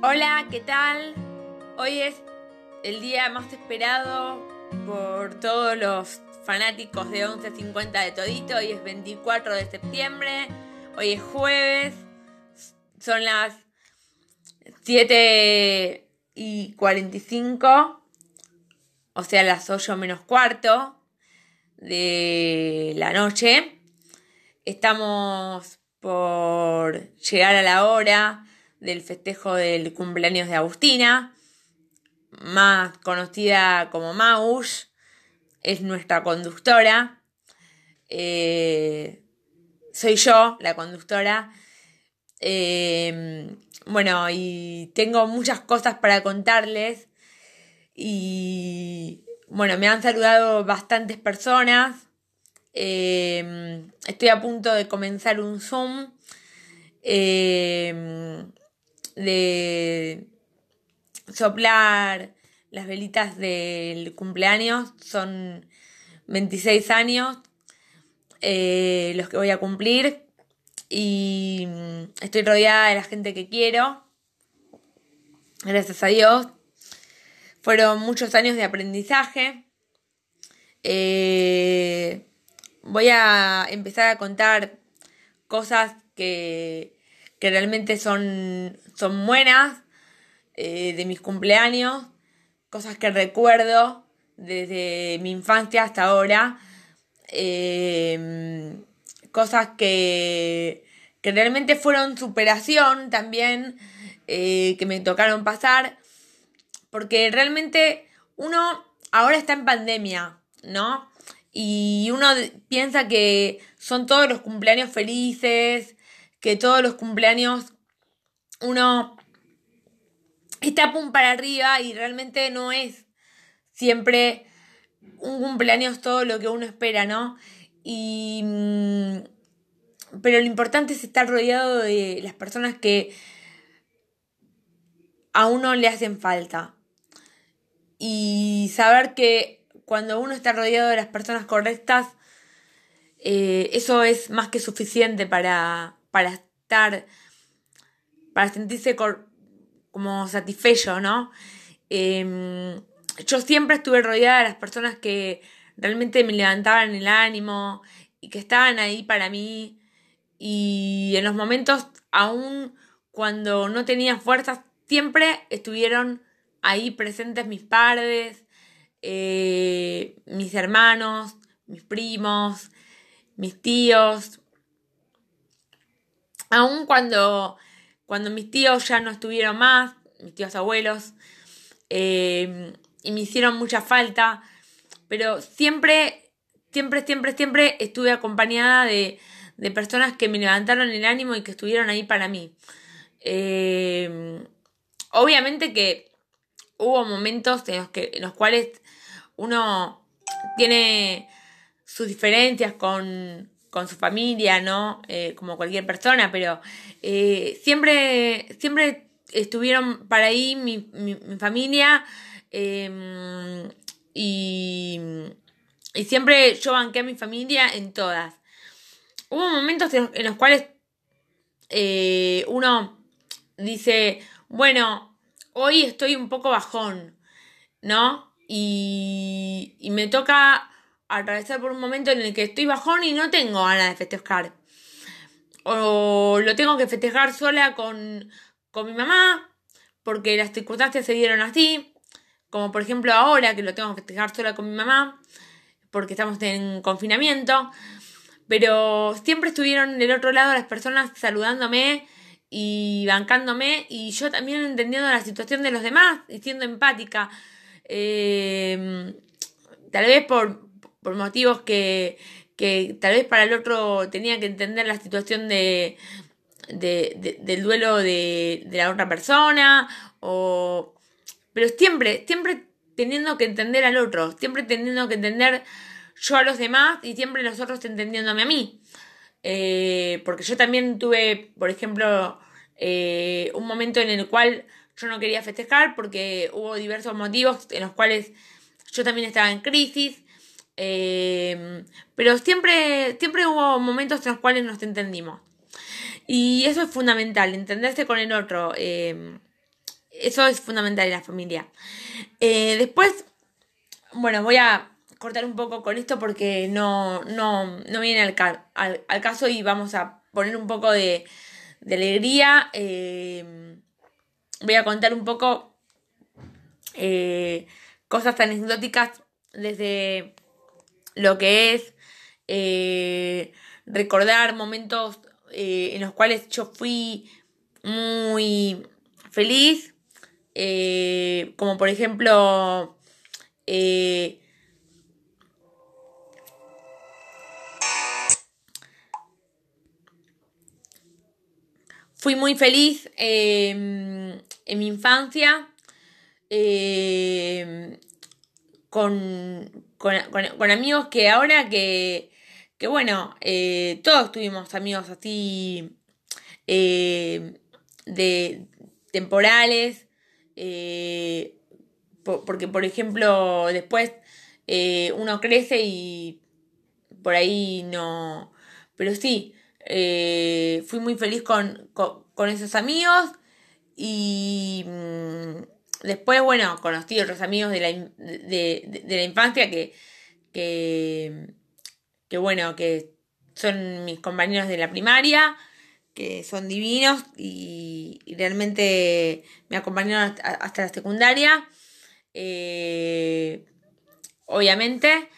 Hola, ¿qué tal? Hoy es el día más esperado por todos los fanáticos de 11.50 de Todito. Hoy es 24 de septiembre. Hoy es jueves. Son las 7 y 45. O sea, las 8 menos cuarto de la noche. Estamos por llegar a la hora del festejo del cumpleaños de Agustina, más conocida como Maush, es nuestra conductora. Eh, soy yo, la conductora. Eh, bueno, y tengo muchas cosas para contarles. Y bueno, me han saludado bastantes personas. Eh, estoy a punto de comenzar un Zoom de soplar las velitas del cumpleaños. Son 26 años eh, los que voy a cumplir y mm, estoy rodeada de la gente que quiero. Gracias a Dios. Fueron muchos años de aprendizaje. Eh, voy a empezar a contar cosas que que realmente son, son buenas eh, de mis cumpleaños, cosas que recuerdo desde mi infancia hasta ahora, em, cosas que, que realmente fueron superación también, eh, que me tocaron pasar, porque realmente uno ahora está en pandemia, ¿no? Y uno piensa que son todos los cumpleaños felices, que todos los cumpleaños uno está pum para arriba y realmente no es siempre un cumpleaños todo lo que uno espera, ¿no? Y mm, pero lo importante es estar rodeado de las personas que a uno le hacen falta. Y saber que cuando uno está rodeado de las personas correctas, eh, eso es más que suficiente para, para estar, para sentirse como satisfecho, ¿no? Em, yo siempre estuve rodeada de las personas que realmente me levantaban el ánimo y que estaban ahí para mí y en los momentos aún cuando no tenía fuerzas siempre estuvieron ahí presentes mis padres, eh, mis hermanos, mis primos, mis tíos, Aún cuando, cuando mis tíos ya no estuvieron más, mis tíos abuelos, eh, y me hicieron mucha falta, pero siempre, siempre, siempre, siempre estuve acompañada de, de personas que me levantaron el ánimo y que estuvieron ahí para mí. Eh, obviamente que hubo momentos en los, que, en los cuales uno tiene sus diferencias con, con su familia, ¿no? Eh, como cualquier persona, pero eh, siempre, siempre estuvieron para ahí mi, mi, familia em, y, y, siempre yo banqué a mi familia en todas. Hubo momentos en, los cuales eh, uno dice, bueno, hoy estoy un poco bajón, ¿no? Y, y me toca atravesar por un momento en el que estoy bajón y no tengo ganas de festejar. O lo tengo que festejar sola con, con mi mamá, porque las circunstancias se dieron así. Como por ejemplo ahora que lo tengo que festejar sola con mi mamá, porque estamos en confinamiento. Pero siempre estuvieron del otro lado las personas saludándome y bancándome y yo también entendiendo la situación de los demás y siendo empática. Eh, tal vez por, por motivos que, que tal vez para el otro tenía que entender la situación de, de, del duelo de, de, la otra persona, o... pero siempre, siempre teniendo que entender al otro, siempre teniendo que entender yo a los demás y siempre los otros entendiéndome a mí. Eh, porque yo también tuve, por ejemplo, eh, un momento en el cual yo no quería festejar porque hubo diversos motivos en los cuales yo también estaba en crisis Em, pero siempre, siempre hubo momentos en los cuales nos entendimos. Y eso es fundamental, entenderse con el otro. Em, eso es fundamental en la familia. Eh, después, bueno, voy a cortar un poco con esto porque no, no, no viene al, caso y vamos a poner un poco de, alegría. Eh, voy a contar un poco eh, cosas tan exóticas desde lo que es eh, recordar momentos en los cuales yo fui muy feliz, como por ejemplo Fui muy feliz em, en mi infancia em, con, amigos que ahora que, que bueno, eh, todos tuvimos amigos así em, de temporales, eh, porque por ejemplo después eh, uno crece y por ahí no, pero sí, eh, fui muy feliz con, esos amigos y mm, después, bueno, conocí otros amigos de la, de, la infancia que, que, que, bueno, que son mis compañeros de la primaria, que son divinos y, realmente me acompañaron hasta, la secundaria, eh, obviamente.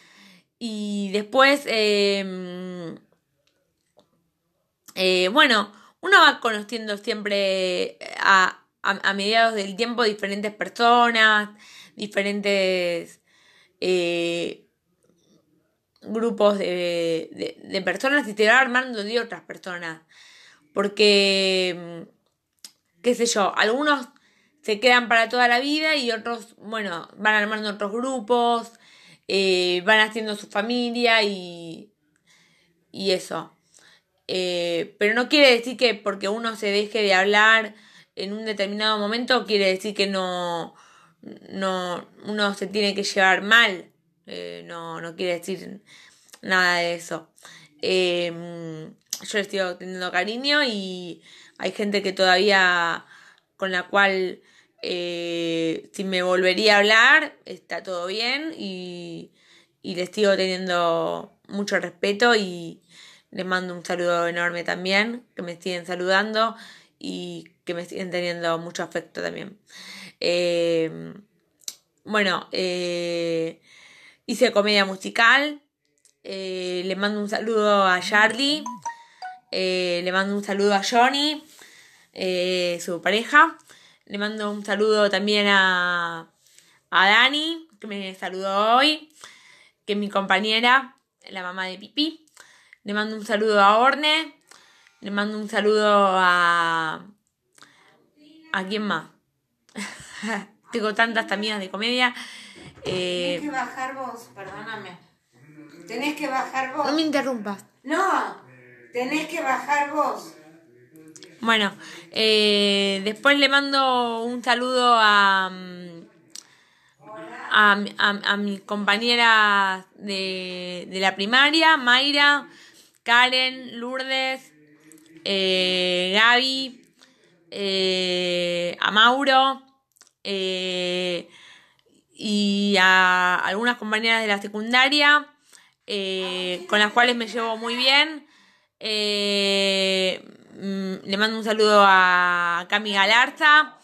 Y después... Eh, eh, bueno, uno va conociendo siempre eh, a, mediados del tiempo diferentes personas, diferentes eh, grupos de, de, personas y se va armando de otras personas. Porque, mm, qué sé yo, algunos se quedan para toda la vida y otros, bueno, van armando otros grupos, van haciendo su familia y, y eso. Eh, pero no quiere decir que porque uno se deje de hablar en un determinado momento, quiere decir que no, no uno se tiene que llevar mal. Eh, no, no quiere decir nada de eso. Em, yo le estoy teniendo cariño y hay gente que todavía con la cual eh, si me volvería a hablar está todo bien y, y les sigo teniendo mucho respeto y, les mando un saludo enorme también, que me siguen saludando y me siguen teniendo mucho afecto también. Eh, bueno, eh, hice comedia musical. Eh, le mando un saludo a Charlie. le mando un saludo a Johnny, su pareja. Le mando un saludo también a, a Dani, que me saludó hoy, que es mi compañera, la mamá de Pipi. Le mando un saludo a Orne. Le mando un saludo a. ¿A quién más? Tengo tantas amigas de comedia. Eh... Tenés que bajar vos, perdóname. Tenés que bajar vos. No me interrumpas. No, tenés que bajar vos. Bueno, eh, después le mando un saludo a, a, a, mis compañeras de, de la primaria, Mayra, Karen, Lourdes, eh, Gaby, eh, a Mauro eh, y a algunas compañeras de la secundaria con las cuales me llevo muy bien. Mm, le mando un saludo a Cami Galarza,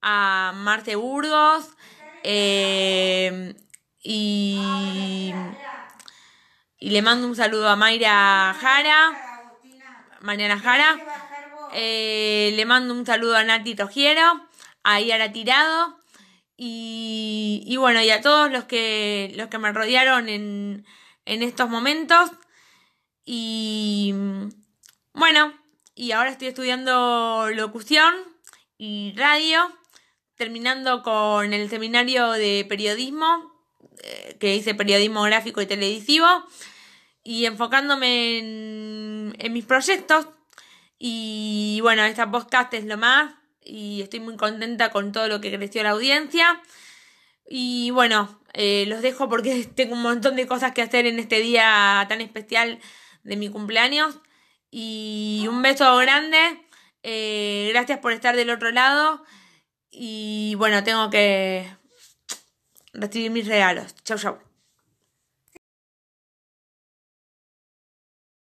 a Marte Burgos y y le mando un saludo a Mayra Jara, Mariana Jara. Eh, le mando un saludo a Nati Tojiero, a Yara Tirado. Y, bueno, y a todos los que, los que me rodearon en, en estos momentos. Y bueno, y ahora estoy estudiando locución y radio, terminando con el seminario de periodismo, eh, que dice periodismo gráfico y televisivo y enfocándome en, en mis proyectos. Y bueno, esta podcast es lo más y estoy muy contenta con todo lo que creció la audiencia. Y bueno, eh, los dejo porque tengo un montón de cosas que hacer en este día tan especial de mi cumpleaños. Y un beso grande. Eh, gracias por estar del otro lado. Y bueno, tengo que recibir mis regalos. Chau, chau.